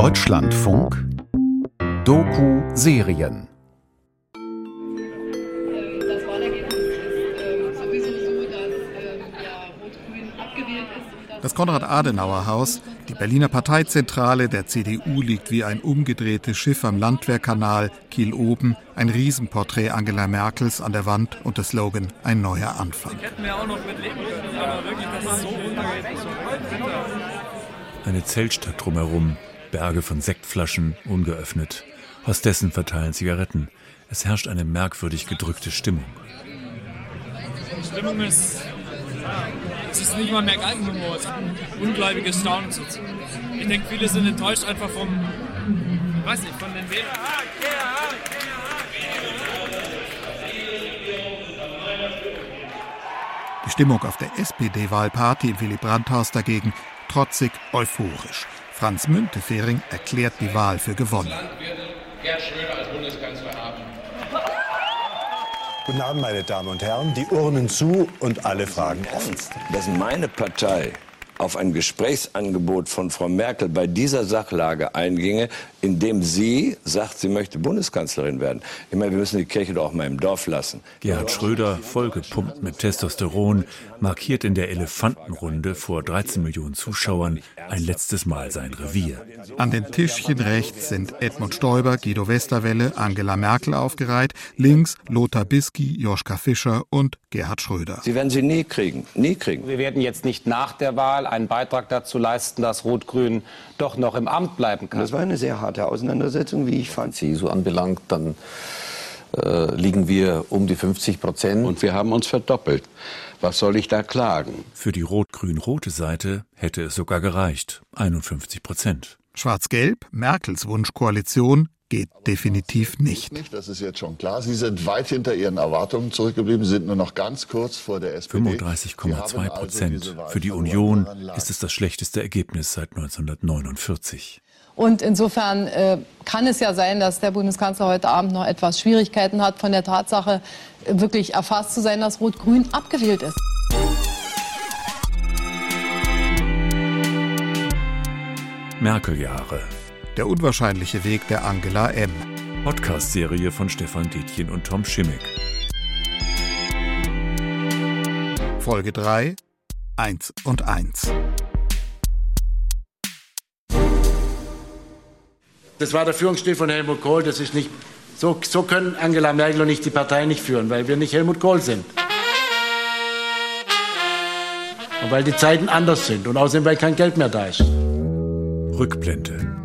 Deutschlandfunk Doku-Serien Das Wahlergebnis ist sowieso so, dass ja, Rot-Grün abgewählt ist. Und Das Konrad-Adenauer-Haus, die Berliner Parteizentrale der CDU, liegt wie ein umgedrehtes Schiff am Landwehrkanal, Kiel oben, ein Riesenporträt Angela Merkels an der Wand und der Slogan Ein neuer Anfang. Eine Zeltstadt drumherum, Berge von Sektflaschen, ungeöffnet. Hostessen verteilen Zigaretten. Es herrscht eine merkwürdig gedrückte Stimmung. Die Stimmung ist. Es ist nicht mal mehr Galgenhumor, es ist ein ungläubiges Staunen. Ich denke, viele sind enttäuscht einfach vom. Ich weiß nicht, von den Wählern. Die Stimmung auf der SPD-Wahlparty im Willy Brandt-Haus dagegen trotzig euphorisch. Franz Müntefering erklärt die Wahl für gewonnen. Guten Abend, meine Damen und Herren. Die Urnen zu und alle Fragen offen. dass meine Partei auf ein Gesprächsangebot von Frau Merkel bei dieser Sachlage einginge, indem sie sagt, sie möchte Bundeskanzlerin werden. Ich meine, wir müssen die Kirche doch auch mal im Dorf lassen. Gerhard Schröder, vollgepumpt mit Testosteron, markiert in der Elefantenrunde vor 13 Millionen Zuschauern ein letztes Mal sein Revier. An den Tischchen rechts sind Edmund Stoiber, Guido Westerwelle, Angela Merkel aufgereiht, links Lothar Bisky, Joschka Fischer und Gerhard Schröder. Sie werden sie nie kriegen, nie kriegen. Wir werden jetzt nicht nach der Wahl einen Beitrag dazu leisten, dass Rot-Grün doch noch im Amt bleiben kann. Das war eine sehr harte Auseinandersetzung, wie ich fand. CSU anbelangt, dann äh, liegen wir um die 50 Prozent. Und wir haben uns verdoppelt. Was soll ich da klagen? Für die rot-grün-rote Seite hätte es sogar gereicht. 51 Prozent. Schwarz-Gelb, Merkels Wunschkoalition, geht definitiv nicht. Das ist jetzt schon klar. Sie sind weit hinter Ihren Erwartungen zurückgeblieben, sind nur noch ganz kurz vor der SPD. 35,2 Prozent. Für die Union ist es das schlechteste Ergebnis seit 1949. Und insofern äh, kann es ja sein, dass der Bundeskanzler heute Abend noch etwas Schwierigkeiten hat, von der Tatsache äh, wirklich erfasst zu sein, dass Rot-Grün abgewählt ist. Merkel-Jahre. Der unwahrscheinliche Weg der Angela M. Podcast-Serie von Stefan Detjen und Tom Schimmick. Folge 3, 1 und 1. Das war der Führungsstil von Helmut Kohl. Das ist nicht, so, so können Angela Merkel und ich die Partei nicht führen, weil wir nicht Helmut Kohl sind. Und weil die Zeiten anders sind und außerdem, weil kein Geld mehr da ist. Rückblende.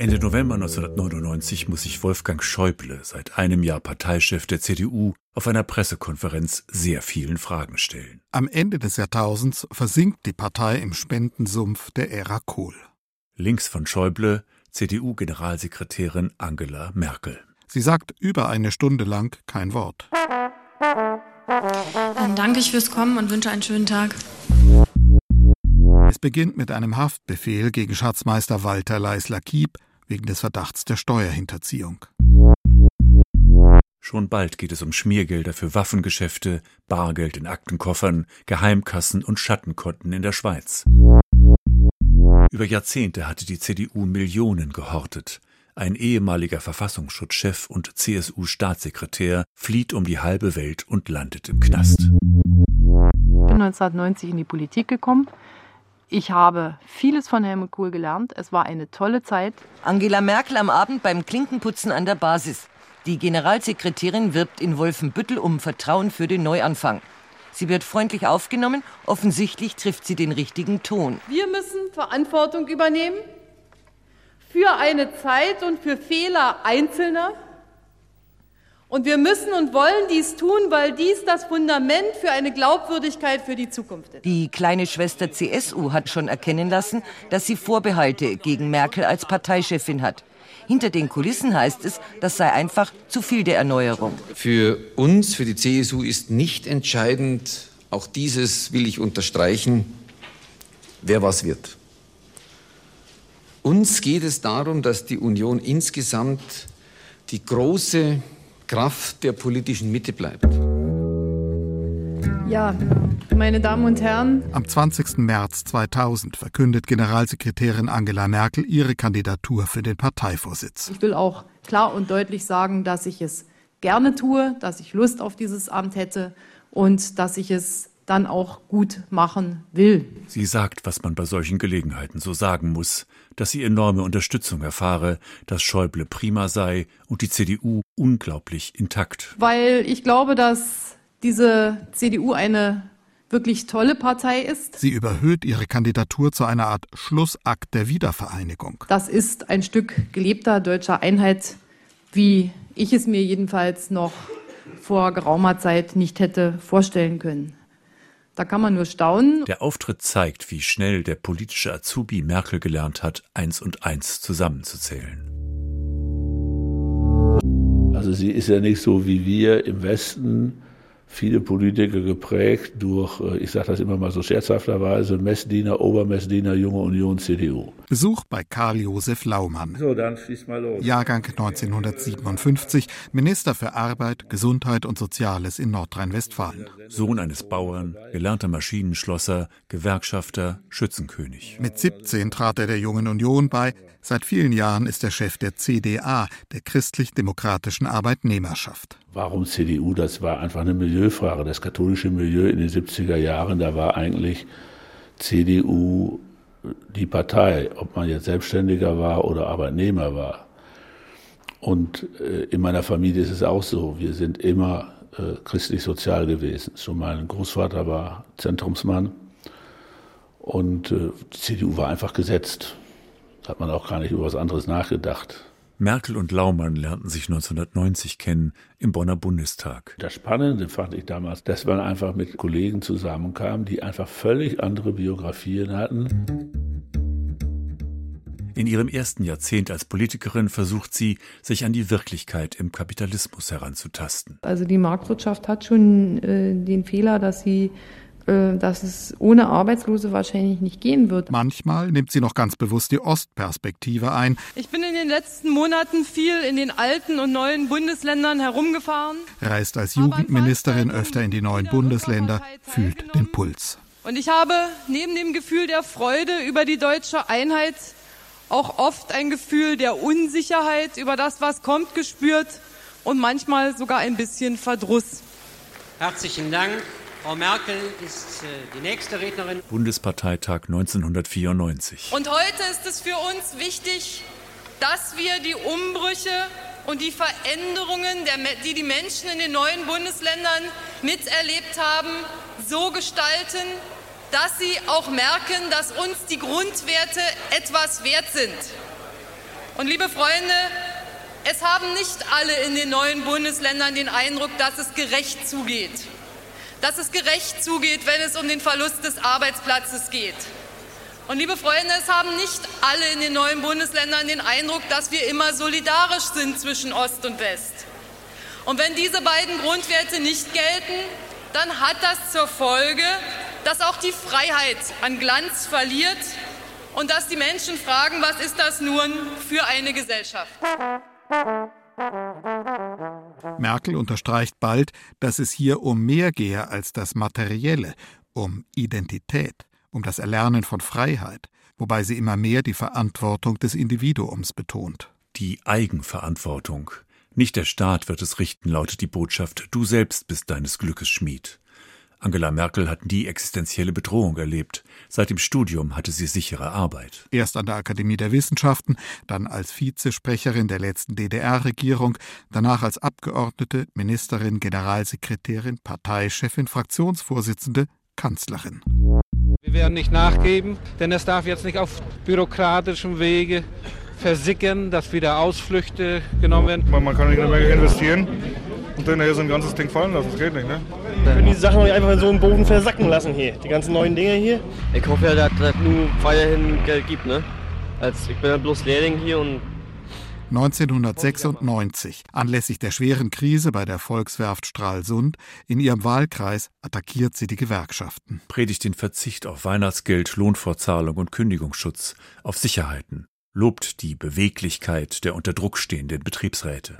Ende November 1999 muss sich Wolfgang Schäuble, seit einem Jahr Parteichef der CDU, auf einer Pressekonferenz sehr vielen Fragen stellen. Am Ende des Jahrtausends versinkt die Partei im Spendensumpf der Ära Kohl. Links von Schäuble CDU-Generalsekretärin Angela Merkel. Sie sagt über eine Stunde lang kein Wort. Dann danke ich fürs Kommen und wünsche einen schönen Tag. Es beginnt mit einem Haftbefehl gegen Schatzmeister Walter Leisler-Kiep wegen des Verdachts der Steuerhinterziehung. Schon bald geht es um Schmiergelder für Waffengeschäfte, Bargeld in Aktenkoffern, Geheimkassen und Schattenkonten in der Schweiz. Über Jahrzehnte hatte die CDU Millionen gehortet. Ein ehemaliger Verfassungsschutzchef und CSU-Staatssekretär flieht um die halbe Welt und landet im Knast. Ich bin 1990 in die Politik gekommen. Ich habe vieles von Helmut Kohl gelernt. Es war eine tolle Zeit. Angela Merkel am Abend beim Klinkenputzen an der Basis. Die Generalsekretärin wirbt in Wolfenbüttel um Vertrauen für den Neuanfang. Sie wird freundlich aufgenommen. Offensichtlich trifft sie den richtigen Ton. Wir müssen Verantwortung übernehmen für eine Zeit und für Fehler Einzelner. Und wir müssen und wollen dies tun, weil dies das Fundament für eine Glaubwürdigkeit für die Zukunft ist. Die kleine Schwester CSU hat schon erkennen lassen, dass sie Vorbehalte gegen Merkel als Parteichefin hat. Hinter den Kulissen heißt es, das sei einfach zu viel der Erneuerung. Für uns, für die CSU ist nicht entscheidend, auch dieses will ich unterstreichen, wer was wird. Uns geht es darum, dass die Union insgesamt die große Kraft der politischen Mitte bleibt. Ja, meine Damen und Herren. Am 20. März 2000 verkündet Generalsekretärin Angela Merkel ihre Kandidatur für den Parteivorsitz. Ich will auch klar und deutlich sagen, dass ich es gerne tue, dass ich Lust auf dieses Amt hätte und dass ich es dann auch gut machen will. Sie sagt, was man bei solchen Gelegenheiten so sagen muss, dass sie enorme Unterstützung erfahre, dass Schäuble prima sei und die CDU unglaublich intakt. Weil ich glaube, dass diese CDU eine wirklich tolle Partei ist. Sie überhöht ihre Kandidatur zu einer Art Schlussakt der Wiedervereinigung. Das ist ein Stück gelebter deutscher Einheit, wie ich es mir jedenfalls noch vor geraumer Zeit nicht hätte vorstellen können. Da kann man nur staunen. Der Auftritt zeigt, wie schnell der politische Azubi Merkel gelernt hat, eins und eins zusammenzuzählen. Also sie ist ja nicht so wie wir im Westen viele Politiker geprägt durch, äh, ich sage das immer mal so scherzhafterweise, Messdiener, Obermessdiener, Junge Union, CDU. Besuch bei Karl-Josef Laumann. So, dann schieß mal los. Jahrgang 1957, Minister für Arbeit, Gesundheit und Soziales in Nordrhein-Westfalen. Sohn eines Bauern, gelernter Maschinenschlosser, Gewerkschafter, Schützenkönig. Mit 17 trat er der Jungen Union bei. Seit vielen Jahren ist er Chef der CDA, der christlich-demokratischen Arbeitnehmerschaft. Warum CDU? Das war einfach eine Milieufrage. Das katholische Milieu in den 70er Jahren, da war eigentlich CDU die Partei, ob man jetzt Selbstständiger war oder Arbeitnehmer war. Und äh, in meiner Familie ist es auch so. Wir sind immer äh, christlich-sozial gewesen. Schon mein Großvater war Zentrumsmann und äh, die CDU war einfach gesetzt. Da hat man auch gar nicht über was anderes nachgedacht. Merkel und Laumann lernten sich 1990 kennen im Bonner Bundestag. Das Spannende fand ich damals, dass man einfach mit Kollegen zusammenkam, die einfach völlig andere Biografien hatten. In ihrem ersten Jahrzehnt als Politikerin versucht sie, sich an die Wirklichkeit im Kapitalismus heranzutasten. Also die Marktwirtschaft hat schon äh, den Fehler, dass sie dass es ohne Arbeitslose wahrscheinlich nicht gehen wird. Manchmal nimmt sie noch ganz bewusst die Ostperspektive ein. Ich bin in den letzten Monaten viel in den alten und neuen Bundesländern herumgefahren. Reist als Jugendministerin öfter in die neuen Bundesländer, fühlt den Puls. Und ich habe neben dem Gefühl der Freude über die deutsche Einheit auch oft ein Gefühl der Unsicherheit über das, was kommt, gespürt und manchmal sogar ein bisschen Verdruss. Herzlichen Dank. Frau Merkel ist äh, die nächste Rednerin. Bundesparteitag 1994. Und heute ist es für uns wichtig, dass wir die Umbrüche und die Veränderungen, die die Menschen in den neuen Bundesländern miterlebt haben, so gestalten, dass sie auch merken, dass uns die Grundwerte etwas wert sind. Und liebe Freunde, es haben nicht alle in den neuen Bundesländern den Eindruck, dass es gerecht zugeht dass es gerecht zugeht, wenn es um den Verlust des Arbeitsplatzes geht. Und liebe Freunde, es haben nicht alle in den neuen Bundesländern den Eindruck, dass wir immer solidarisch sind zwischen Ost und West. Und wenn diese beiden Grundwerte nicht gelten, dann hat das zur Folge, dass auch die Freiheit an Glanz verliert und dass die Menschen fragen, was ist das nun für eine Gesellschaft? Merkel unterstreicht bald, dass es hier um mehr gehe als das Materielle, um Identität, um das Erlernen von Freiheit, wobei sie immer mehr die Verantwortung des Individuums betont. Die Eigenverantwortung. Nicht der Staat wird es richten, lautet die Botschaft, du selbst bist deines Glückes Schmied. Angela Merkel hat nie existenzielle Bedrohung erlebt. Seit dem Studium hatte sie sichere Arbeit. Erst an der Akademie der Wissenschaften, dann als Vizesprecherin der letzten DDR-Regierung, danach als Abgeordnete, Ministerin, Generalsekretärin, Parteichefin, Fraktionsvorsitzende, Kanzlerin. Wir werden nicht nachgeben, denn es darf jetzt nicht auf bürokratischem Wege versickern, dass wieder Ausflüchte genommen werden. Man, kann nicht mehr investieren dann hier so ein ganzes Ding fallen lassen. Das geht nicht, ne? Wir können die Sachen nicht einfach in so einen Boden versacken lassen hier. Die ganzen neuen Dinge hier. Ich hoffe ja, dass es nur weiterhin Geld gibt, ne? Als ich bin ja bloß Lehrling hier und 1996, anlässlich der schweren Krise bei der Volkswerft Stralsund, in ihrem Wahlkreis attackiert sie die Gewerkschaften. Predigt den Verzicht auf Weihnachtsgeld, Lohnfortzahlung und Kündigungsschutz, auf Sicherheiten, lobt die Beweglichkeit der unter Druck stehenden Betriebsräte.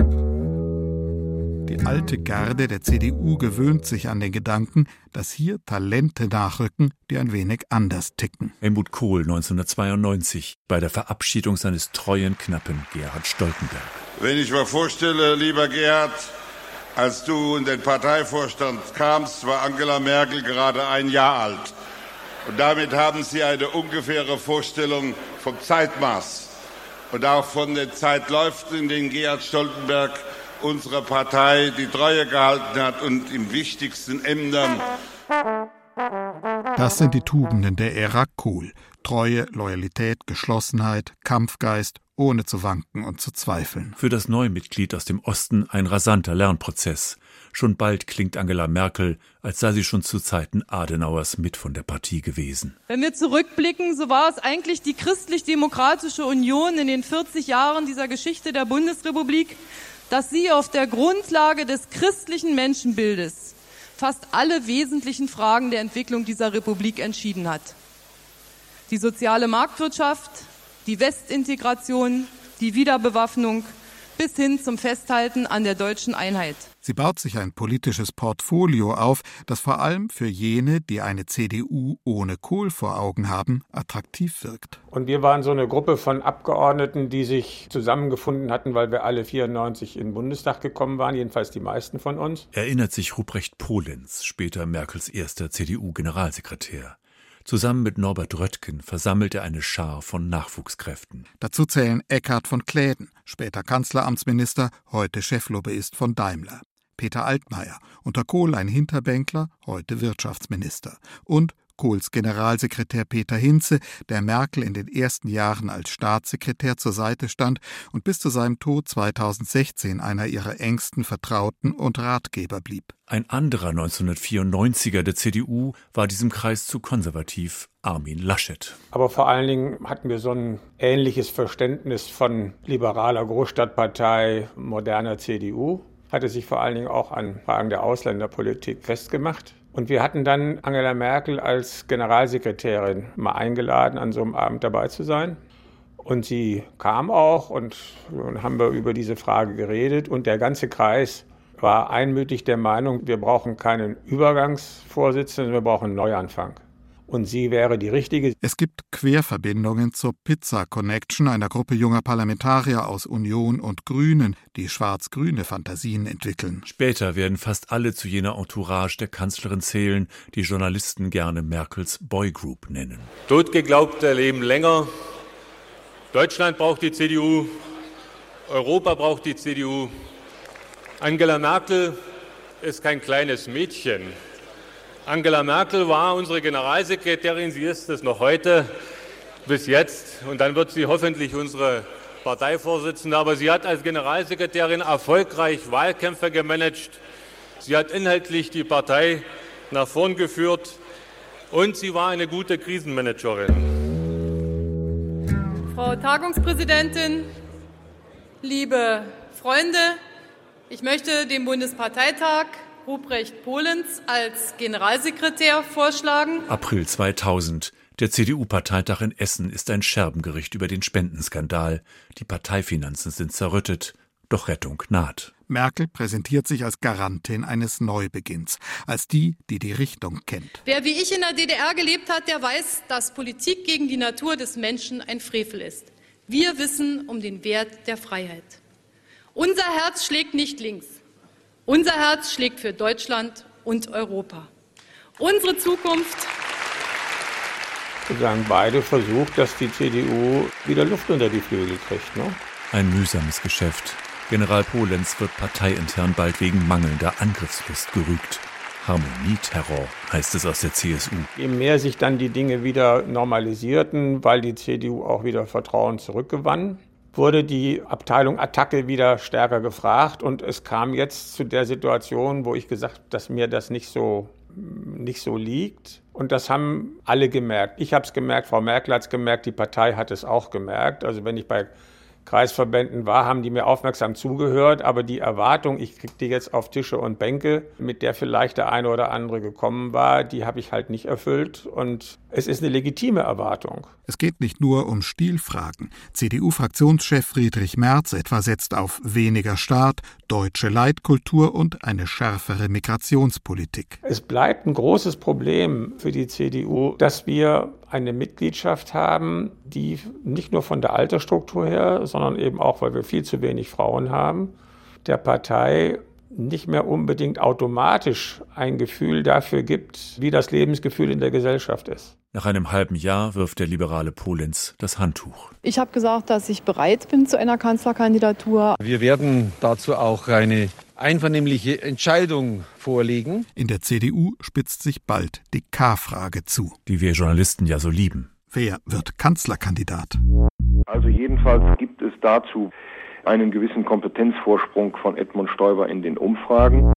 Die alte Garde der CDU gewöhnt sich an den Gedanken, dass hier Talente nachrücken, die ein wenig anders ticken. Helmut Kohl 1992 bei der Verabschiedung seines treuen Knappen Gerhard Stoltenberg. Wenn ich mir vorstelle, lieber Gerhard, als du in den Parteivorstand kamst, war Angela Merkel gerade ein Jahr alt. Und damit haben Sie eine ungefähre Vorstellung vom Zeitmaß und auch von den Zeitläufen, in denen Gerhard Stoltenberg unserer Partei die Treue gehalten hat und im wichtigsten Ämtern. Das sind die Tugenden der Ära Kohl. Treue, Loyalität, Geschlossenheit, Kampfgeist, ohne zu wanken und zu zweifeln. Für das neue Mitglied aus dem Osten ein rasanter Lernprozess. Schon bald klingt Angela Merkel, als sei sie schon zu Zeiten Adenauers mit von der Partie gewesen. Wenn wir zurückblicken, so war es eigentlich die christlich-demokratische Union in den 40 Jahren dieser Geschichte der Bundesrepublik, dass sie auf der Grundlage des christlichen Menschenbildes fast alle wesentlichen Fragen der Entwicklung dieser Republik entschieden hat. Die soziale Marktwirtschaft, die Westintegration, die Wiederbewaffnung bis hin zum Festhalten an der deutschen Einheit. Sie baut sich ein politisches Portfolio auf, das vor allem für jene, die eine CDU ohne Kohl vor Augen haben, attraktiv wirkt. Und wir waren so eine Gruppe von Abgeordneten, die sich zusammengefunden hatten, weil wir alle 94 in den Bundestag gekommen waren, jedenfalls die meisten von uns. Erinnert sich Ruprecht Polenz, später Merkels erster CDU-Generalsekretär. Zusammen mit Norbert Röttgen versammelt er eine Schar von Nachwuchskräften. Dazu zählen Eckhard von Kläden, später Kanzleramtsminister, heute Cheflobbyist von Daimler. Peter Altmaier, unter Kohl ein Hinterbänkler, heute Wirtschaftsminister. Und Kohls Generalsekretär Peter Hinze, der Merkel in den ersten Jahren als Staatssekretär zur Seite stand und bis zu seinem Tod 2016 einer ihrer engsten Vertrauten und Ratgeber blieb. Ein anderer 1994er der CDU war diesem Kreis zu konservativ, Armin Laschet. Aber vor allen Dingen hatten wir so ein ähnliches Verständnis von liberaler Großstadtpartei, moderner CDU. Hatte sich vor allen Dingen auch an Fragen der Ausländerpolitik festgemacht. Und wir hatten dann Angela Merkel als Generalsekretärin mal eingeladen, an so einem Abend dabei zu sein. Und sie kam auch und, und haben wir über diese Frage geredet. Und der ganze Kreis war einmütig der Meinung, wir brauchen keinen Übergangsvorsitzenden, wir brauchen einen Neuanfang und sie wäre die richtige. Es gibt Querverbindungen zur Pizza Connection, einer Gruppe junger Parlamentarier aus Union und Grünen, die schwarz-grüne Fantasien entwickeln. Später werden fast alle zu jener Entourage der Kanzlerin zählen, die Journalisten gerne Merkels Boygroup nennen. Totgeglaubte leben länger. Deutschland braucht die CDU. Europa braucht die CDU. Angela Merkel ist kein kleines Mädchen. Angela Merkel war unsere Generalsekretärin, sie ist es noch heute bis jetzt und dann wird sie hoffentlich unsere Parteivorsitzende. Aber sie hat als Generalsekretärin erfolgreich Wahlkämpfe gemanagt. Sie hat inhaltlich die Partei nach vorn geführt und sie war eine gute Krisenmanagerin. Frau Tagungspräsidentin, liebe Freunde, ich möchte dem Bundesparteitag Ruprecht Polenz als Generalsekretär vorschlagen. April 2000. Der CDU-Parteitag in Essen ist ein Scherbengericht über den Spendenskandal. Die Parteifinanzen sind zerrüttet, doch Rettung naht. Merkel präsentiert sich als Garantin eines Neubeginns, als die, die die Richtung kennt. Wer wie ich in der DDR gelebt hat, der weiß, dass Politik gegen die Natur des Menschen ein Frevel ist. Wir wissen um den Wert der Freiheit. Unser Herz schlägt nicht links. Unser Herz schlägt für Deutschland und Europa. Unsere Zukunft. Wir haben beide versucht, dass die CDU wieder Luft unter die Flügel kriegt. Ne? Ein mühsames Geschäft. General Polenz wird parteiintern bald wegen mangelnder Angriffslust gerügt. Harmonieterror heißt es aus der CSU. Je mehr sich dann die Dinge wieder normalisierten, weil die CDU auch wieder Vertrauen zurückgewann, wurde die Abteilung Attacke wieder stärker gefragt und es kam jetzt zu der Situation, wo ich gesagt habe, dass mir das nicht so, nicht so liegt. Und das haben alle gemerkt. Ich habe es gemerkt, Frau Merkel hat es gemerkt, die Partei hat es auch gemerkt. Also wenn ich bei Kreisverbänden war, haben die mir aufmerksam zugehört. Aber die Erwartung, ich kriege die jetzt auf Tische und Bänke, mit der vielleicht der eine oder andere gekommen war, die habe ich halt nicht erfüllt. Und es ist eine legitime Erwartung. Es geht nicht nur um Stilfragen. CDU-Fraktionschef Friedrich Merz etwa setzt auf weniger Staat, deutsche Leitkultur und eine schärfere Migrationspolitik. Es bleibt ein großes Problem für die CDU, dass wir eine Mitgliedschaft haben, die nicht nur von der Altersstruktur her, sondern eben auch, weil wir viel zu wenig Frauen haben, der Partei nicht mehr unbedingt automatisch ein Gefühl dafür gibt, wie das Lebensgefühl in der Gesellschaft ist. Nach einem halben Jahr wirft der liberale Polenz das Handtuch. Ich habe gesagt, dass ich bereit bin zu einer Kanzlerkandidatur. Wir werden dazu auch eine einvernehmliche Entscheidung vorlegen. In der CDU spitzt sich bald die K-Frage zu. Die wir Journalisten ja so lieben. Wer wird Kanzlerkandidat? Also jedenfalls gibt es dazu einen gewissen Kompetenzvorsprung von Edmund Stoiber in den Umfragen.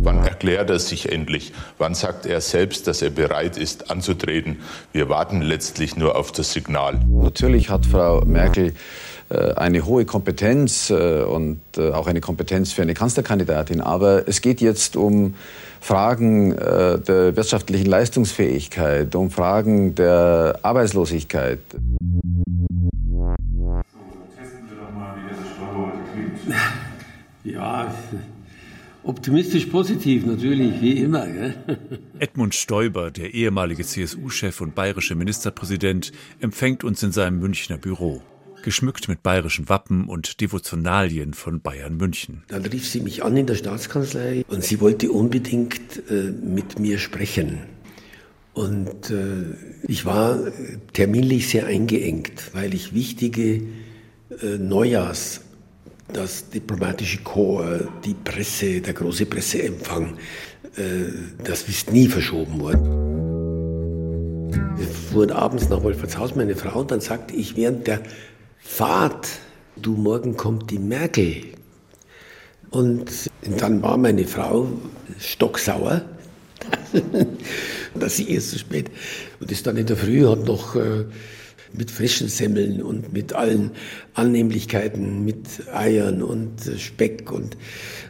Wann erklärt er sich endlich? Wann sagt er selbst, dass er bereit ist anzutreten? Wir warten letztlich nur auf das Signal. Natürlich hat Frau Merkel eine hohe Kompetenz äh, und äh, auch eine Kompetenz für eine Kanzlerkandidatin. Aber es geht jetzt um Fragen der wirtschaftlichen Leistungsfähigkeit, um Fragen der Arbeitslosigkeit. Ja, optimistisch positiv natürlich, wie immer. Gell? Edmund Stoiber, der ehemalige CSU-Chef und bayerische Ministerpräsident, empfängt uns in seinem Münchner Büro. Geschmückt mit bayerischen Wappen und Devotionalien von Bayern München. Dann rief sie mich an in der Staatskanzlei und sie wollte unbedingt äh, mit mir sprechen. Und äh, ich war terminlich sehr eingeengt, weil ich wichtige äh, Neujahrs das diplomatische Korps, die Presse, der große Presseempfang, äh, das ist nie verschoben worden. Wir fuhren abends nach Wolfertshaus, meine Frau, und dann sagte ich während der Fahrt, du, morgen kommt die Merkel. Und dann war meine Frau stocksauer, dass sie erst so spät und ist dann in der Früh, hat noch äh, mit frischen Semmeln und mit allen Annehmlichkeiten, mit Eiern und äh, Speck und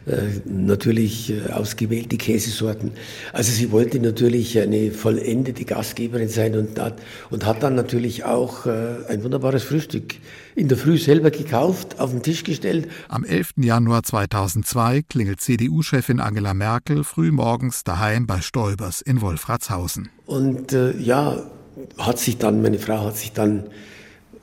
äh, natürlich äh, ausgewählte Käsesorten. Also sie wollte natürlich eine vollendete Gastgeberin sein und hat, und hat dann natürlich auch äh, ein wunderbares Frühstück in der Früh selber gekauft, auf den Tisch gestellt. Am 11. Januar 2002 klingelt CDU-Chefin Angela Merkel frühmorgens daheim bei Stoibers in Wolfratshausen. Und äh, ja, hat sich dann, meine Frau hat sich dann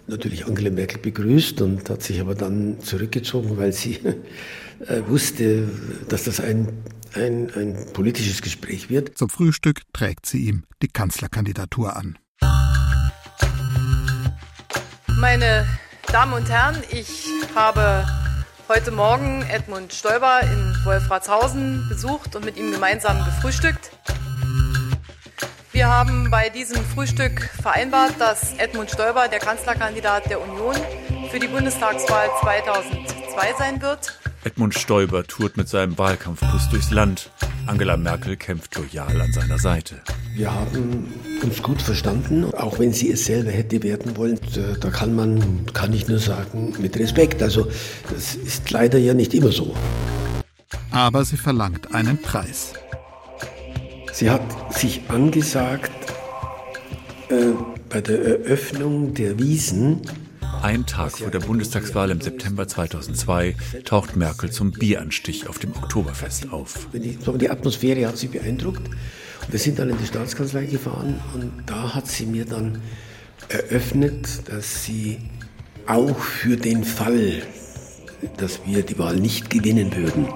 natürlich Angela Merkel begrüßt und hat sich aber dann zurückgezogen, weil sie äh, wusste, dass das ein, ein, ein politisches Gespräch wird. Zum Frühstück trägt sie ihm die Kanzlerkandidatur an. Meine Damen und Herren, ich habe heute Morgen Edmund Stoiber in Wolfratshausen besucht und mit ihm gemeinsam gefrühstückt. Wir haben bei diesem Frühstück vereinbart, dass Edmund Stoiber der Kanzlerkandidat der Union für die Bundestagswahl 2002 sein wird. Edmund Stoiber tourt mit seinem Wahlkampfbus durchs Land. Angela Merkel kämpft loyal an seiner Seite. Wir haben uns gut verstanden, auch wenn sie es selber hätte werden wollen. Da kann man, kann ich nur sagen, mit Respekt. Also das ist leider ja nicht immer so. Aber sie verlangt einen Preis. Sie hat sich angesagt, äh, bei der Eröffnung der Wiesen. Ein Tag vor der Bundestagswahl im September 2002 taucht Merkel zum Bieranstich auf dem Oktoberfest auf. Die, die Atmosphäre hat sie beeindruckt. Wir sind dann in die Staatskanzlei gefahren und da hat sie mir dann eröffnet, dass sie auch für den Fall, dass wir die Wahl nicht gewinnen würden,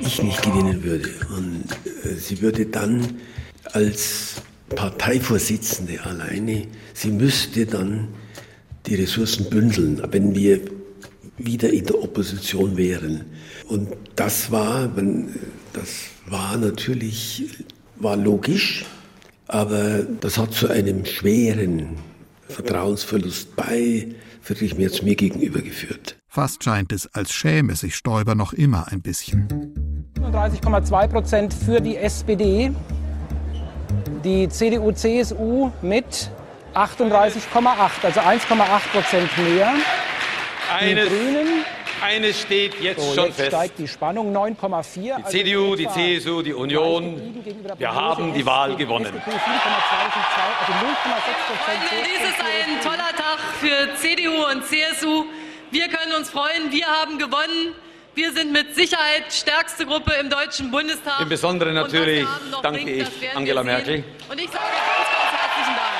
ich nicht gewinnen würde. Und äh, sie würde dann als Parteivorsitzende alleine, sie müsste dann die Ressourcen bündeln, wenn wir wieder in der Opposition wären. Und das war, das war natürlich, war logisch, aber das hat zu einem schweren Vertrauensverlust bei Friedrich Merz mir gegenüber geführt. Fast scheint es, als schäme sich Stoiber noch immer ein bisschen. 37,2 Prozent für die SPD, die CDU-CSU mit 38,8, also 1,8 Prozent mehr. Eines, Grünen. eines steht jetzt So, schon jetzt fest. steigt die Spannung 9,4. Die also CDU, die CSU, die Union, wir haben die Wahl gewonnen. FDP 4,2, das sind zwei, also 0,6 Prozent. Dies ist ein toller Tag für CDU und CSU. Wir können uns freuen, wir haben gewonnen. Wir sind mit Sicherheit stärkste Gruppe im Deutschen Bundestag. Im Besonderen Und natürlich danke bringt, ich Angela. Merkel. Und ich sage ganz, ganz herzlichen Dank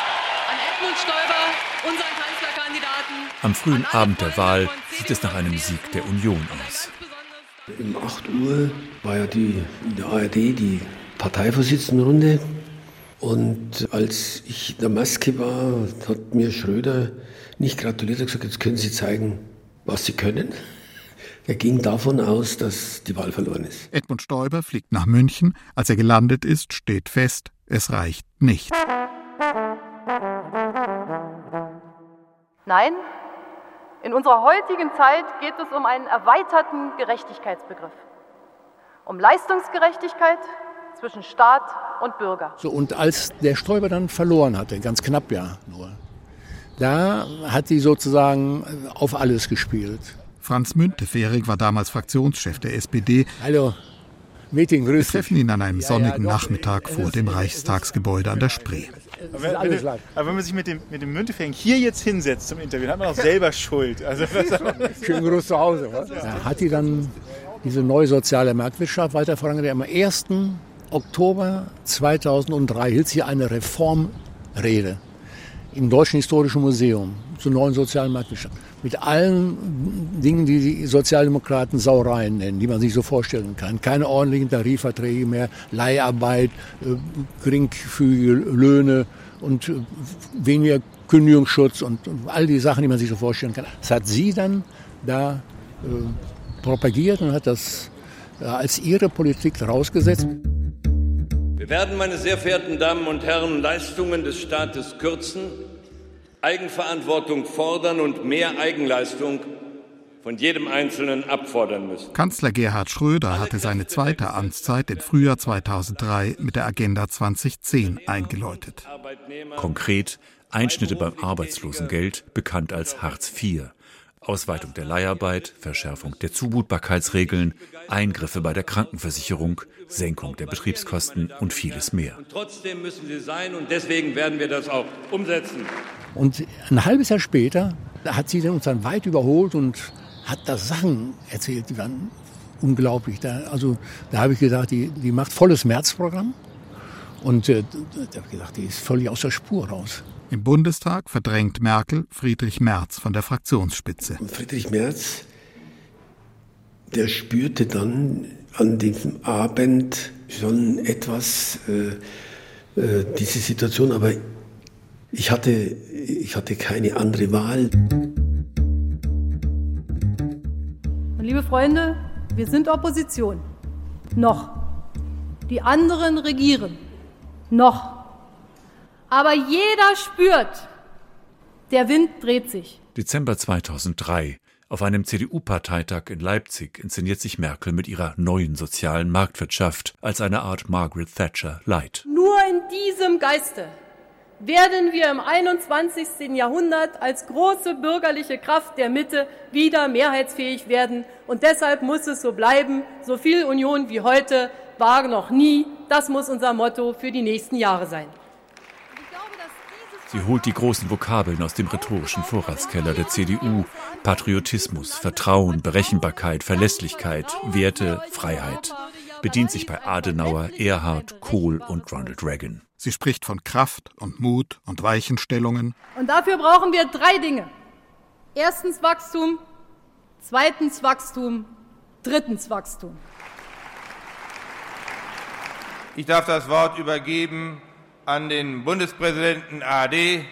an Edmund Stoiber, unseren Kanzlerkandidaten. Am frühen Abend der Wahl sieht es nach einem Sieg der Union aus. Um 8 Uhr war ja die, in der ARD die Parteivorsitzendenrunde. Und als ich in der Maske war, hat mir Schröder nicht gratuliert, er hat gesagt, jetzt können Sie zeigen, was Sie können. Er ging davon aus, dass die Wahl verloren ist. Edmund Stoiber fliegt nach München. Als er gelandet ist, steht fest, es reicht nicht. Nein, in unserer heutigen Zeit geht es um einen erweiterten Gerechtigkeitsbegriff. Um Leistungsgerechtigkeit zwischen Staat und Bürger. So, und als der Stoiber dann verloren hatte, ganz knapp ja nur, da hat sie sozusagen auf alles gespielt. Franz Müntefering war damals Fraktionschef der SPD. Hallo, Meeting, Wir grüß dich. treffen ihn an einem Ja, sonnigen ja, doch, Nachmittag vor dem Reichstagsgebäude an der Spree. Ist alles live. Aber wenn man sich mit dem, mit dem Müntefering hier jetzt hinsetzt zum Interview, dann hat man auch selber Schuld. Also, Schönen Gruß zu Hause. Was? Ja, hat die dann diese neue soziale Marktwirtschaft weiter vorangetrieben. Am 1. Oktober 2003 hielt sie eine Reformrede im Deutschen Historischen Museum zur neuen sozialen Marktwirtschaft. Mit allen Dingen, die die Sozialdemokraten Sauereien nennen, die man sich so vorstellen kann. Keine ordentlichen Tarifverträge mehr, Leiharbeit, äh, geringfügige Löhne und äh, weniger Kündigungsschutz und, all die Sachen, die man sich so vorstellen kann. Das hat sie dann da äh, propagiert und hat das äh, als ihre Politik rausgesetzt. Wir werden, meine sehr verehrten Damen und Herren, Leistungen des Staates kürzen, Eigenverantwortung fordern und mehr Eigenleistung von jedem Einzelnen abfordern müssen. Kanzler Gerhard Schröder hatte seine zweite Amtszeit im Frühjahr 2003 mit der Agenda 2010 eingeläutet. Konkret Einschnitte beim Arbeitslosengeld, bekannt als Hartz IV, Ausweitung der Leiharbeit, Verschärfung der Zumutbarkeitsregeln, Eingriffe bei der Krankenversicherung, Senkung der Betriebskosten und vieles mehr. Und trotzdem müssen sie sein und deswegen werden wir das auch umsetzen. Und ein halbes Jahr später hat sie uns dann weit überholt und hat da Sachen erzählt, die waren unglaublich. Da, also da habe ich gedacht, die, die macht volles Märzprogramm. Und äh, da habe ich gedacht, die ist völlig aus der Spur raus. Im Bundestag verdrängt Merkel Friedrich Merz von der Fraktionsspitze. Friedrich Merz, der spürte dann an diesem Abend schon etwas, äh, äh, diese Situation, aber ich hatte, ich hatte keine andere Wahl. Und liebe Freunde, wir sind Opposition. Noch. Die anderen regieren. Noch. Aber jeder spürt, der Wind dreht sich. Dezember 2003. Auf einem CDU-Parteitag in Leipzig inszeniert sich Merkel mit ihrer neuen sozialen Marktwirtschaft als eine Art Margaret Thatcher Light. Nur in diesem Geiste werden wir im 21. Jahrhundert als große bürgerliche Kraft der Mitte wieder mehrheitsfähig werden. Und deshalb muss es so bleiben. So viel Union wie heute war noch nie. Das muss unser Motto für die nächsten Jahre sein. Sie holt die großen Vokabeln aus dem rhetorischen Vorratskeller der CDU. Patriotismus, Vertrauen, Berechenbarkeit, Verlässlichkeit, Werte, Freiheit. Bedient sich bei Adenauer, Erhard, Kohl und Ronald Reagan. Sie spricht von Kraft und Mut und Weichenstellungen. Und dafür brauchen wir drei Dinge. Erstens Wachstum, zweitens Wachstum, drittens Wachstum. Ich darf das Wort übergeben an den Bundespräsidenten ARD,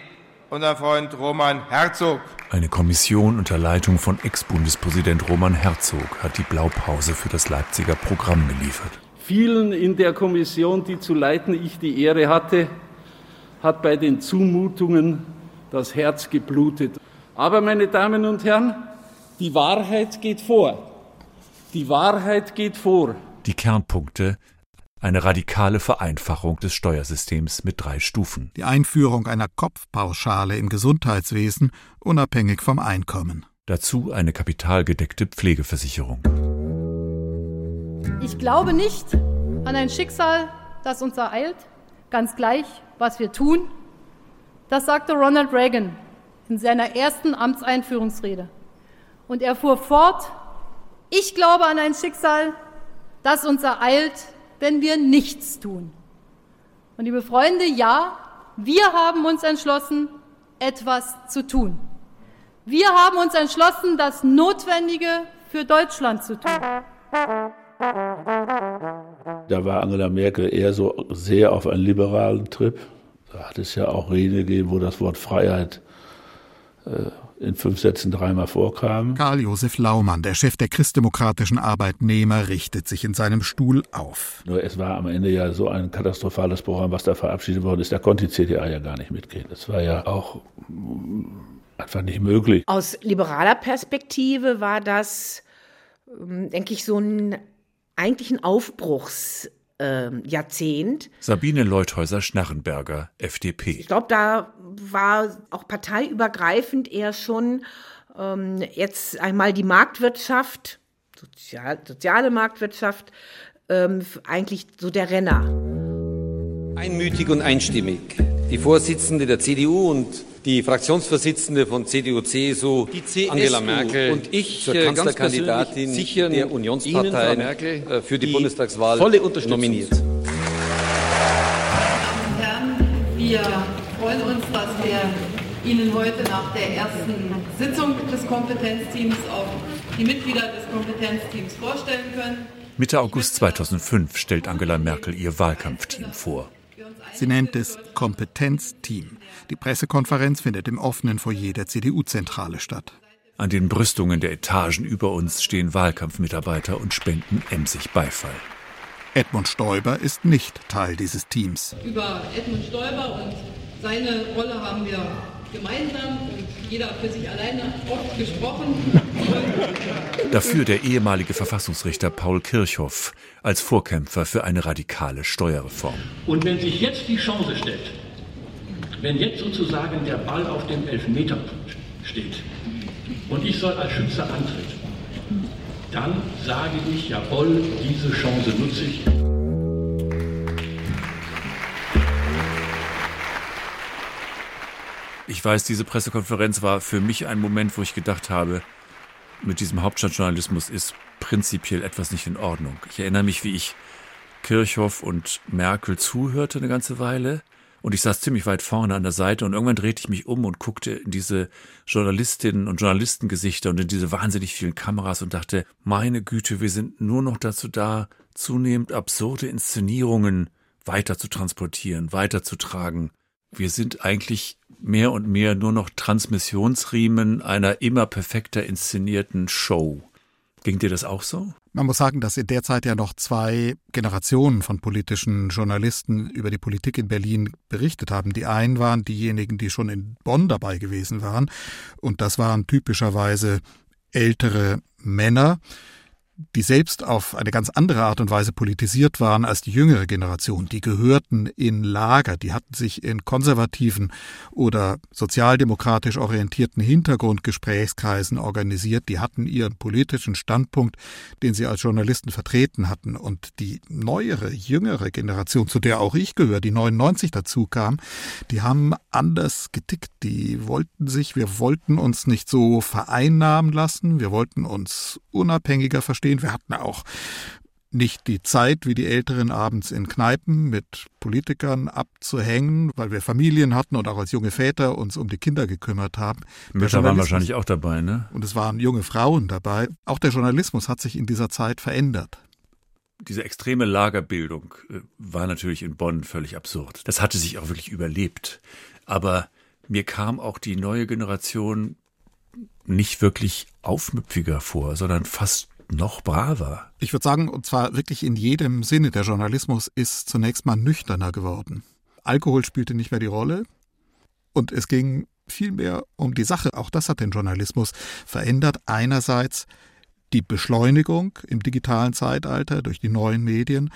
unseren Freund Roman Herzog. Eine Kommission unter Leitung von Ex-Bundespräsident Roman Herzog hat die Blaupause für das Leipziger Programm geliefert. Vielen in der Kommission, die zu leiten ich die Ehre hatte, hat bei den Zumutungen das Herz geblutet. Aber, meine Damen und Herren, die Wahrheit geht vor. Die Wahrheit geht vor. Die Kernpunkte eine radikale Vereinfachung des Steuersystems mit drei Stufen. Die Einführung einer Kopfpauschale im Gesundheitswesen, unabhängig vom Einkommen. Dazu eine kapitalgedeckte Pflegeversicherung. Ich glaube nicht an ein Schicksal, das uns ereilt, ganz gleich, was wir tun. Das sagte Ronald Reagan in seiner ersten Amtseinführungsrede. Und er fuhr fort, ich glaube an ein Schicksal, das uns ereilt, wenn wir nichts tun. Und liebe Freunde, ja, wir haben uns entschlossen, etwas zu tun. Wir haben uns entschlossen, das Notwendige für Deutschland zu tun. Da war Angela Merkel eher so sehr auf einen liberalen Trip. Da hat es ja auch Rede gegeben, wo das Wort Freiheit äh, in fünf Sätzen dreimal vorkam. Karl-Josef Laumann, der Chef der christdemokratischen Arbeitnehmer, richtet sich in seinem Stuhl auf. Nur es war am Ende ja so ein katastrophales Programm, was da verabschiedet worden ist. Da konnte die CDA ja gar nicht mitgehen. Das war ja auch einfach nicht möglich. Aus liberaler Perspektive war das, ähm, denke ich, so ein eigentlich ein Aufbruchsjahrzehnt. Ähm, Sabine Leuthäuser-Schnarrenberger, FDP. Ich glaube, da war auch parteiübergreifend eher schon ähm, jetzt einmal die Marktwirtschaft, sozial, soziale Marktwirtschaft, ähm, eigentlich so der Renner. Einmütig und einstimmig. Die Vorsitzende der CDU und die Fraktionsvorsitzende von CDU-CSU, Angela Merkel, und ich zur Kanzlerkandidatin der Unionspartei Merkel, äh, für die, die Bundestagswahl volle nominiert. Herren, wir freuen uns, dass wir Ihnen heute nach der ersten Sitzung des Kompetenzteams auch die Mitglieder des Kompetenzteams vorstellen können. Mitte August 2005 stellt Angela Merkel ihr Wahlkampfteam vor. Sie nennt es Kompetenzteam. Die Pressekonferenz findet im offenen Foyer der CDU-Zentrale statt. An den Brüstungen der Etagen über uns stehen Wahlkampfmitarbeiter und spenden emsig Beifall. Edmund Stoiber ist nicht Teil dieses Teams. Über Edmund Stoiber und seine Rolle haben wir gemeinsam und jeder für sich alleine oft gesprochen. Dafür der ehemalige Verfassungsrichter Paul Kirchhoff als Vorkämpfer für eine radikale Steuerreform. Und wenn sich jetzt die Chance stellt, wenn jetzt sozusagen der Ball auf dem Elfmeterpunkt steht und ich soll als Schütze antreten, dann sage ich, jawohl, diese Chance nutze ich. Ich weiß, diese Pressekonferenz war für mich ein Moment, wo ich gedacht habe, mit diesem Hauptstadtjournalismus ist prinzipiell etwas nicht in Ordnung. Ich erinnere mich, wie ich Kirchhoff und Merkel zuhörte eine ganze Weile und ich saß ziemlich weit vorne an der Seite und irgendwann drehte ich mich um und guckte in diese Journalistinnen und Journalistengesichter und in diese wahnsinnig vielen Kameras und dachte, meine Güte, wir sind nur noch dazu da, zunehmend absurde Inszenierungen weiter zu transportieren, weiterzutragen. Wir sind eigentlich mehr und mehr nur noch Transmissionsriemen einer immer perfekter inszenierten Show. Ging dir das auch so? Man muss sagen, dass in der Zeit ja noch zwei Generationen von politischen Journalisten über die Politik in Berlin berichtet haben. Die einen waren diejenigen, die schon in Bonn dabei gewesen waren. Und das waren typischerweise ältere Männer, die selbst auf eine ganz andere Art und Weise politisiert waren als die jüngere Generation. Die gehörten in Lager, die hatten sich in konservativen oder sozialdemokratisch orientierten Hintergrundgesprächskreisen organisiert, die hatten ihren politischen Standpunkt, den sie als Journalisten vertreten hatten. Und die neuere, jüngere Generation, zu der auch ich gehöre, die 99 dazu kam, die haben anders getickt. Die wollten sich, wir wollten uns nicht so vereinnahmen lassen, wir wollten uns unabhängiger verstehen, stehen. Wir hatten auch nicht die Zeit, wie die Älteren abends in Kneipen mit Politikern abzuhängen, weil wir Familien hatten und auch als junge Väter uns um die Kinder gekümmert haben. Mütter waren wahrscheinlich auch dabei, ne? Und es waren junge Frauen dabei. Auch der Journalismus hat sich in dieser Zeit verändert. Diese extreme Lagerbildung äh, war natürlich in Bonn völlig absurd. Das hatte sich auch wirklich überlebt. Aber mir kam auch die neue Generation nicht wirklich aufmüpfiger vor, sondern fast noch braver. Ich würde sagen, und zwar wirklich in jedem Sinne, der Journalismus ist zunächst mal nüchterner geworden. Alkohol spielte nicht mehr die Rolle und es ging vielmehr um die Sache. Auch das hat den Journalismus verändert. Einerseits die Beschleunigung im digitalen Zeitalter durch die neuen Medien,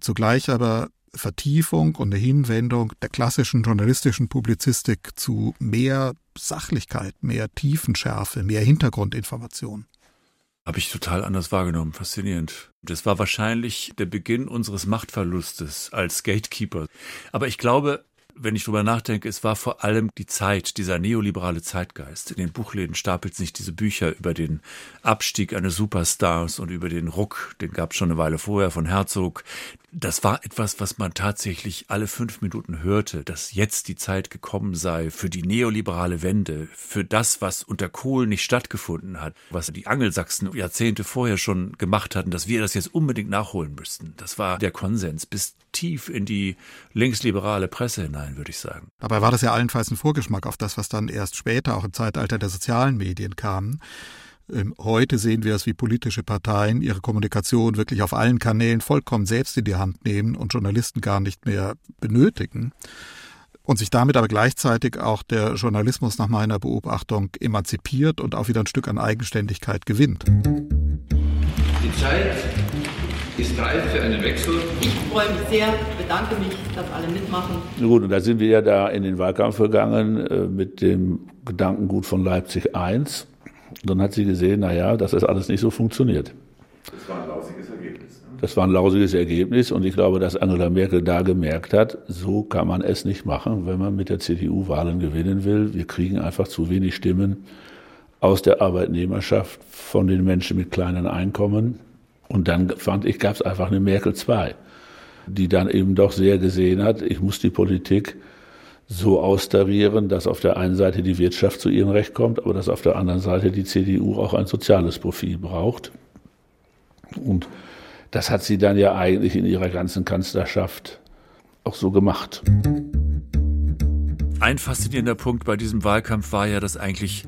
zugleich aber Vertiefung und eine Hinwendung der klassischen journalistischen Publizistik zu mehr Sachlichkeit, mehr Tiefenschärfe, mehr Hintergrundinformation. Habe ich total anders wahrgenommen. Faszinierend. Das war wahrscheinlich der Beginn unseres Machtverlustes als Gatekeeper. Aber ich glaube, wenn ich drüber nachdenke, es war vor allem die Zeit, dieser neoliberale Zeitgeist. In den Buchläden stapelt sich diese Bücher über den Abstieg eines Superstars und über den Ruck, den gab es schon eine Weile vorher von Herzog. Das war etwas, was man tatsächlich alle fünf Minuten hörte, dass jetzt die Zeit gekommen sei für die neoliberale Wende, für das, was unter Kohl nicht stattgefunden hat, was die Angelsachsen Jahrzehnte vorher schon gemacht hatten, dass wir das jetzt unbedingt nachholen müssten. Das war der Konsens bis tief in die linksliberale Presse hinein, würde ich sagen. Dabei war das ja allenfalls ein Vorgeschmack auf das, was dann erst später, auch im Zeitalter der sozialen Medien kam. Ähm, heute sehen wir es, wie politische Parteien ihre Kommunikation wirklich auf allen Kanälen vollkommen selbst in die Hand nehmen und Journalisten gar nicht mehr benötigen und sich damit aber gleichzeitig auch der Journalismus nach meiner Beobachtung emanzipiert und auch wieder ein Stück an Eigenständigkeit gewinnt. Die Zeit ist reif für einen Wechsel. Ich freue mich sehr, bedanke mich, dass alle mitmachen. Gut, und da sind wir ja da in den Wahlkampf gegangen äh, mit dem Gedankengut von Leipzig I. Und dann hat sie gesehen, naja, dass das alles nicht so funktioniert. Das war ein lausiges Ergebnis. Ne? Das war ein lausiges Ergebnis und ich glaube, dass Angela Merkel da gemerkt hat, so kann man es nicht machen, wenn man mit der CDU Wahlen gewinnen will. Wir kriegen einfach zu wenig Stimmen aus der Arbeitnehmerschaft, von den Menschen mit kleinen Einkommen. Und dann fand ich, gab es einfach eine Merkel 2, die dann eben doch sehr gesehen hat, ich muss die Politik so austarieren, dass auf der einen Seite die Wirtschaft zu ihrem Recht kommt, aber dass auf der anderen Seite die CDU auch ein soziales Profil braucht. Und das hat sie dann ja eigentlich in ihrer ganzen Kanzlerschaft auch so gemacht. Ein faszinierender Punkt bei diesem Wahlkampf war ja, dass eigentlich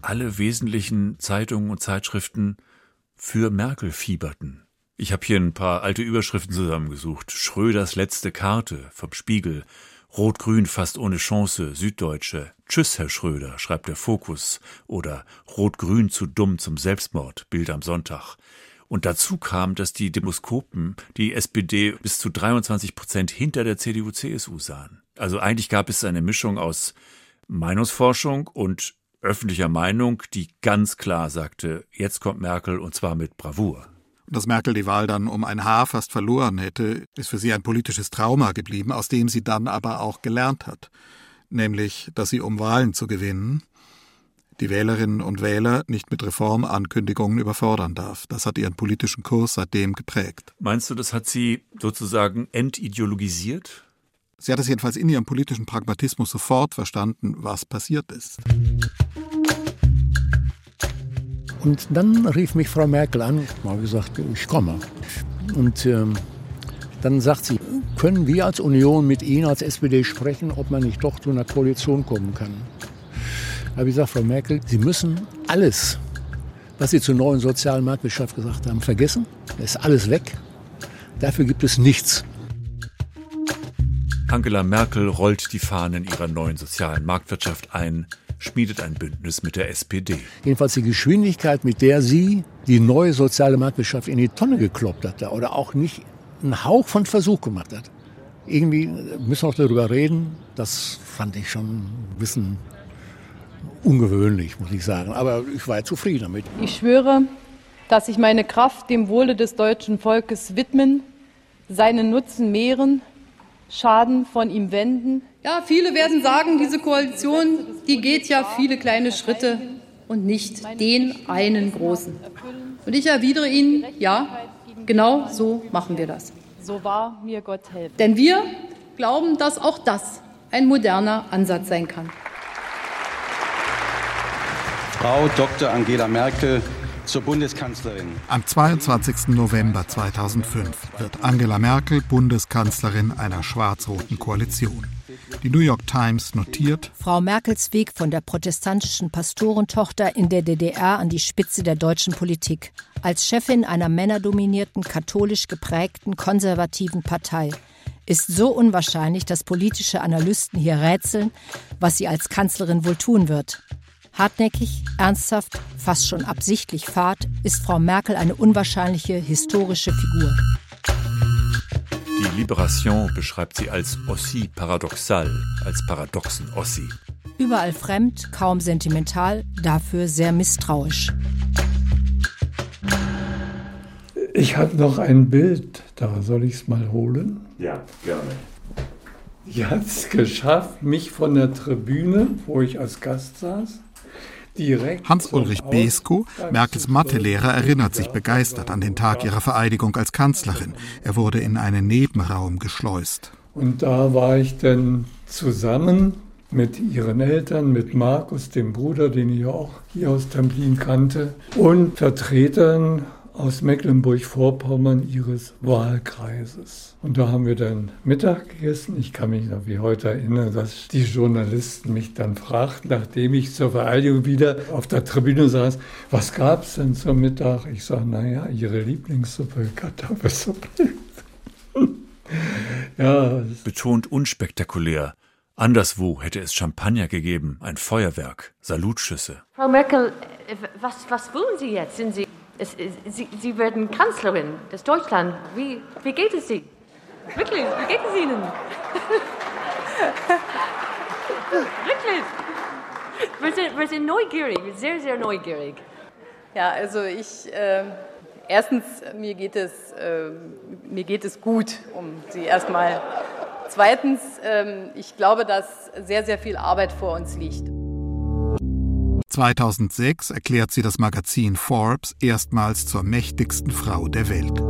alle wesentlichen Zeitungen und Zeitschriften für Merkel fieberten. Ich habe hier ein paar alte Überschriften zusammengesucht. Schröders letzte Karte vom Spiegel. Rot-Grün fast ohne Chance, Süddeutsche. Tschüss, Herr Schröder, schreibt der Fokus. Oder Rot-Grün zu dumm zum Selbstmord, Bild am Sonntag. Und dazu kam, dass die Demoskopen die SPD bis zu 23 Prozent hinter der CDU-CSU sahen. Also eigentlich gab es eine Mischung aus Meinungsforschung und öffentlicher Meinung, die ganz klar sagte, jetzt kommt Merkel und zwar mit Bravour. Dass Merkel die Wahl dann um ein Haar fast verloren hätte, ist für sie ein politisches Trauma geblieben, aus dem sie dann aber auch gelernt hat. Nämlich, dass sie, um Wahlen zu gewinnen, die Wählerinnen und Wähler nicht mit Reformankündigungen überfordern darf. Das hat ihren politischen Kurs seitdem geprägt. Meinst du, das hat sie sozusagen entideologisiert? Sie hat es jedenfalls in ihrem politischen Pragmatismus sofort verstanden, was passiert ist. Und dann rief mich Frau Merkel an, mal gesagt, ich komme. Und ähm, dann sagt sie, können wir als Union mit Ihnen als SPD sprechen, ob man nicht doch zu einer Koalition kommen kann. Da habe ich gesagt, Frau Merkel, Sie müssen alles, was Sie zur neuen sozialen Marktwirtschaft gesagt haben, vergessen. Es ist alles weg. Dafür gibt es nichts. Angela Merkel rollt die Fahnen ihrer neuen sozialen Marktwirtschaft ein, schmiedet ein Bündnis mit der SPD. Jedenfalls die Geschwindigkeit, mit der sie die neue soziale Marktwirtschaft in die Tonne gekloppt hat oder auch nicht einen Hauch von Versuch gemacht hat. Irgendwie müssen wir auch darüber reden. Das fand ich schon ein bisschen ungewöhnlich, muss ich sagen. Aber ich war ja zufrieden damit. Ich schwöre, dass ich meine Kraft dem Wohle des deutschen Volkes widmen, seinen Nutzen mehren, Schaden von ihm wenden. Ja, viele werden sagen, diese Koalition, die geht ja viele kleine Schritte und nicht den einen großen. Und ich erwidere Ihnen, ja, genau so machen wir das. So wahr mir Gott helfen. Denn wir glauben, dass auch das ein moderner Ansatz sein kann. Frau Dr. Angela Merkel zur Bundeskanzlerin. Am 22. November 2005 wird Angela Merkel Bundeskanzlerin einer schwarz-roten Koalition. Die New York Times notiert, Frau Merkels Weg von der protestantischen Pastorentochter in der DDR an die Spitze der deutschen Politik, als Chefin einer männerdominierten, katholisch geprägten, konservativen Partei, ist so unwahrscheinlich, dass politische Analysten hier rätseln, was sie als Kanzlerin wohl tun wird. Hartnäckig, ernsthaft, fast schon absichtlich fad, ist Frau Merkel eine unwahrscheinliche historische Figur. Die Liberation beschreibt sie als Ossi paradoxal, als paradoxen Ossi. Überall fremd, kaum sentimental, dafür sehr misstrauisch. Ich habe noch ein Bild, da soll ich es mal holen. Ja, gerne. Die hat es geschafft, mich von der Tribüne, wo ich als Gast saß. Hans-Ulrich Besko, Merkels Mathelehrer, erinnert sich begeistert an den Tag ihrer Vereidigung als Kanzlerin. Er wurde in einen Nebenraum geschleust. Und da war ich dann zusammen mit ihren Eltern, mit Markus, dem Bruder, den ich auch hier aus Templin kannte, und Vertretern aus Mecklenburg-Vorpommern ihres Wahlkreises. Und da haben wir dann Mittag gegessen. Ich kann mich noch wie heute erinnern, dass die Journalisten mich dann fragten, nachdem ich zur Vereidigung wieder auf der Tribüne saß, was gab es denn zum Mittag? Ich sage, naja, ihre Lieblingssuppe, Kartoffelsuppe. ja. Betont unspektakulär. Anderswo hätte es Champagner gegeben, ein Feuerwerk, Salutschüsse. Frau Merkel, was, was wollen Sie jetzt? Sind Sie es, Sie, Sie werden Kanzlerin des Deutschland. Wie, wie geht es Ihnen? Wirklich, wie geht es Ihnen? Wirklich. Wir sind, wir sind neugierig, sehr, sehr neugierig. Ja, also ich, äh, erstens, mir geht, es, äh, mir geht es gut, um Sie erstmal. Zweitens, äh, ich glaube, dass sehr, sehr viel Arbeit vor uns liegt. 2006 erklärt sie das Magazin Forbes erstmals zur mächtigsten Frau der Welt.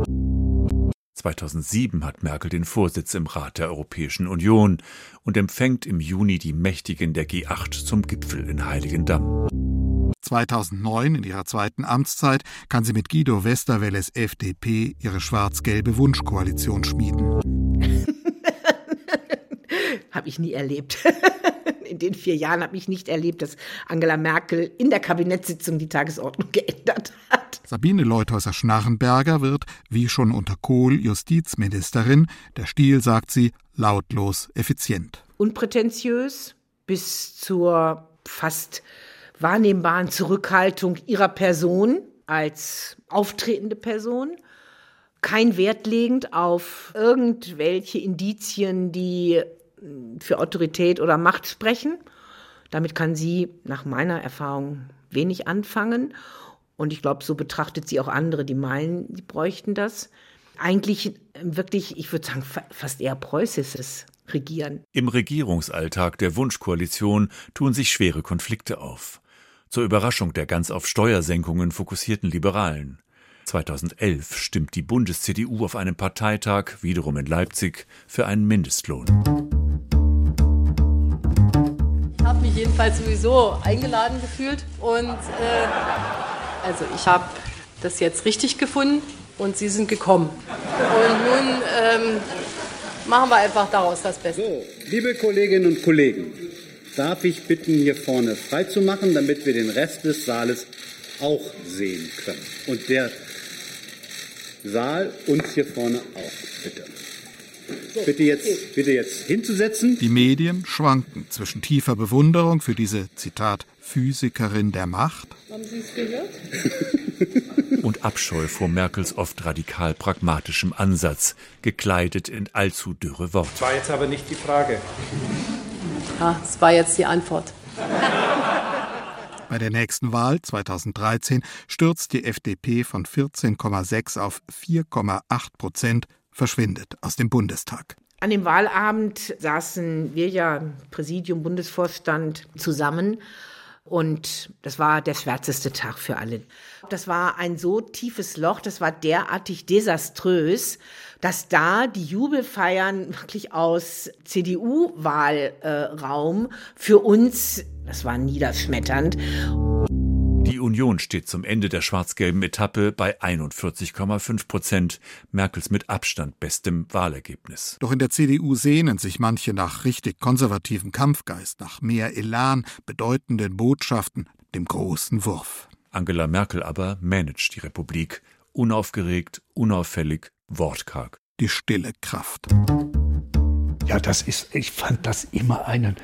2007 hat Merkel den Vorsitz im Rat der Europäischen Union und empfängt im Juni die Mächtigen der G8 zum Gipfel in Heiligendamm. 2009, in ihrer zweiten Amtszeit, kann sie mit Guido Westerwelles FDP ihre schwarz-gelbe Wunschkoalition schmieden. Habe ich nie erlebt. In den vier Jahren habe ich nicht erlebt, dass Angela Merkel in der Kabinettssitzung die Tagesordnung geändert hat. Sabine Leuthäuser-Schnarrenberger wird, wie schon unter Kohl, Justizministerin. Der Stil, sagt sie, lautlos effizient. Unprätentiös bis zur fast wahrnehmbaren Zurückhaltung ihrer Person als auftretende Person kein Wert legend auf irgendwelche Indizien, die für Autorität oder Macht sprechen. Damit kann sie nach meiner Erfahrung wenig anfangen. Und ich glaube, so betrachtet sie auch andere, die meinen, die bräuchten das. Eigentlich wirklich, ich würde sagen, fast eher preußisches Regieren. Im Regierungsalltag der Wunschkoalition tun sich schwere Konflikte auf. Zur Überraschung der ganz auf Steuersenkungen fokussierten Liberalen. 2011 stimmt die Bundes-CDU auf einem Parteitag, wiederum in Leipzig, für einen Mindestlohn jedenfalls sowieso eingeladen gefühlt. Und äh, also ich habe das jetzt richtig gefunden und Sie sind gekommen. Und nun ähm, machen wir einfach daraus das Beste. So, liebe Kolleginnen und Kollegen, darf ich bitten, hier vorne freizumachen, damit wir den Rest des Saales auch sehen können. Und der Saal uns hier vorne auch, bitte. Bitte jetzt, bitte jetzt hinzusetzen. Die Medien schwanken zwischen tiefer Bewunderung für diese, Zitat, Physikerin der Macht. Haben Sie es gehört? und Abscheu vor Merkels oft radikal pragmatischem Ansatz, gekleidet in allzu dürre Worte. Das war jetzt aber nicht die Frage. Ja, das war jetzt die Antwort. Bei der nächsten Wahl 2013 stürzt die FDP von 14,6 auf 4,8 Prozent verschwindet aus dem Bundestag. An dem Wahlabend saßen wir ja, Präsidium, Bundesvorstand, zusammen. Und das war der schwärzeste Tag für alle. Das war ein so tiefes Loch, das war derartig desaströs, dass da die Jubelfeiern wirklich aus CDU-Wahlraum für uns, das war niederschmetternd. Die Union steht zum Ende der schwarz-gelben Etappe bei 41,5 Prozent, Merkels mit Abstand bestem Wahlergebnis. Doch in der CDU sehnen sich manche nach richtig konservativem Kampfgeist, nach mehr Elan, bedeutenden Botschaften, dem großen Wurf. Angela Merkel aber managt die Republik, unaufgeregt, unauffällig, wortkarg. Die stille Kraft. Ja, das ist, ich fand das immer einen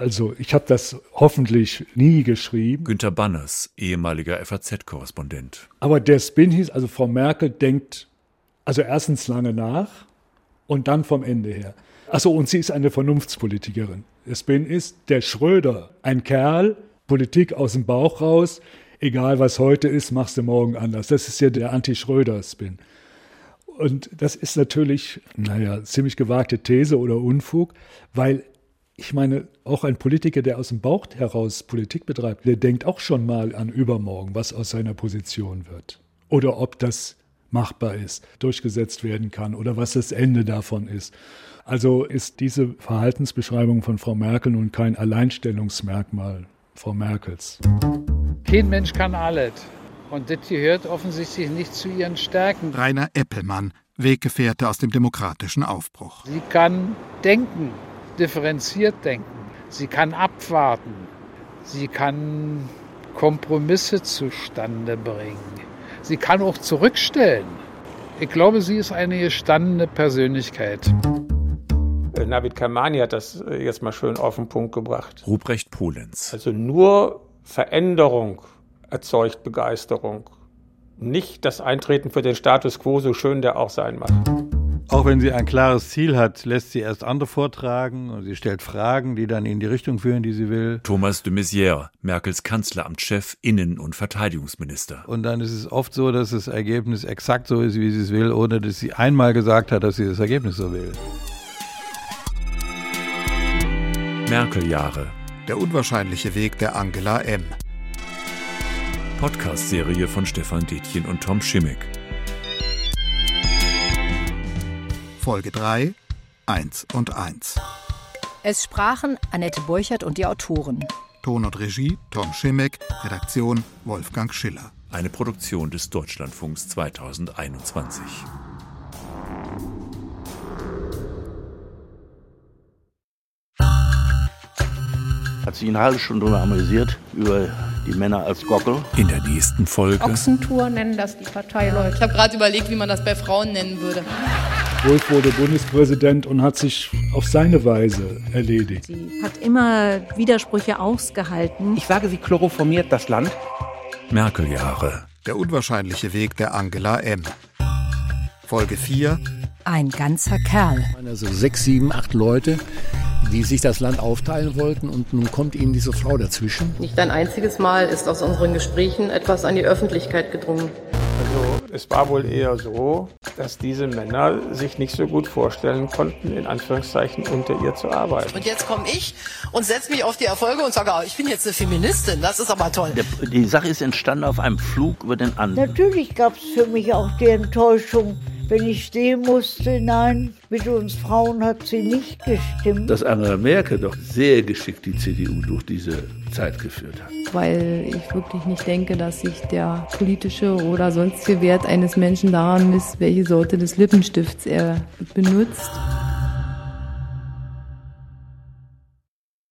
also ich habe das hoffentlich nie geschrieben. Günter Banners, ehemaliger FAZ-Korrespondent. Aber der Spin hieß, also Frau Merkel denkt also erstens lange nach und dann vom Ende her. Achso, und sie ist eine Vernunftspolitikerin. Spin ist der Schröder, ein Kerl, Politik aus dem Bauch raus, egal was heute ist, machst du morgen anders. Das ist ja der Anti-Schröder-Spin. Und das ist natürlich, naja, ziemlich gewagte These oder Unfug, weil ich meine, auch ein Politiker, der aus dem Bauch heraus Politik betreibt, der denkt auch schon mal an übermorgen, was aus seiner Position wird. Oder ob das machbar ist, durchgesetzt werden kann oder was das Ende davon ist. Also ist diese Verhaltensbeschreibung von Frau Merkel nun kein Alleinstellungsmerkmal Frau Merkels. Kein Mensch kann alles. Und das gehört offensichtlich nicht zu ihren Stärken. Rainer Eppelmann, Weggefährte aus dem demokratischen Aufbruch. Sie kann denken, differenziert denken. Sie kann abwarten. Sie kann Kompromisse zustande bringen. Sie kann auch zurückstellen. Ich glaube, sie ist eine gestandene Persönlichkeit. Äh, Navid Kamani hat das äh, jetzt mal schön auf den Punkt gebracht. Ruprecht Polenz. Also nur Veränderung erzeugt Begeisterung. Nicht das Eintreten für den Status quo, so schön der auch sein mag. Auch wenn sie ein klares Ziel hat, lässt sie erst andere vortragen und sie stellt Fragen, die dann in die Richtung führen, die sie will. Thomas de Maizière, Merkels Kanzleramtschef, Innen- und Verteidigungsminister. Und dann ist es oft so, dass das Ergebnis exakt so ist, wie sie es will, ohne dass sie einmal gesagt hat, dass sie das Ergebnis so will. Merkel-Jahre. Der unwahrscheinliche Weg der Angela M. Podcast-Serie von Stefan Detjen und Tom Schimmick. Folge 3, 1 und 1. Es sprachen Annette Borchert und die Autoren. Ton und Regie Tom Schimmick, Redaktion Wolfgang Schiller. Eine Produktion des Deutschlandfunks 2021. Hat sich eine halbe Stunde drüber amüsiert, über die Männer als Gockel. In der nächsten Folge. Ochsentour nennen das die Parteileute. Ich habe gerade überlegt, wie man das bei Frauen nennen würde. Wolf wurde Bundespräsident und hat sich auf seine Weise erledigt. Sie hat immer Widersprüche ausgehalten. Ich sage, sie chloroformiert das Land. Merkel-Jahre. Der unwahrscheinliche Weg der Angela M. Folge 4. Ein ganzer Kerl. Also sechs, sieben, acht Leute, die sich das Land aufteilen wollten und nun kommt ihnen diese Frau dazwischen. Nicht ein einziges Mal ist aus unseren Gesprächen etwas an die Öffentlichkeit gedrungen. Es war wohl eher so, dass diese Männer sich nicht so gut vorstellen konnten, in Anführungszeichen unter ihr zu arbeiten. Und jetzt komme ich und setze mich auf die Erfolge und sage, oh, ich bin jetzt eine Feministin, das ist aber toll. Der, die Sache ist entstanden auf einem Flug über den Anden. Natürlich gab es für mich auch die Enttäuschung, wenn ich sehen musste, nein, mit uns Frauen hat sie nicht gestimmt. Dass Angela Merkel doch sehr geschickt die CDU durch diese Zeit geführt hat. Weil ich wirklich nicht denke, dass sich der politische oder sonstige Wert eines Menschen daran misst, welche Sorte des Lippenstifts er benutzt.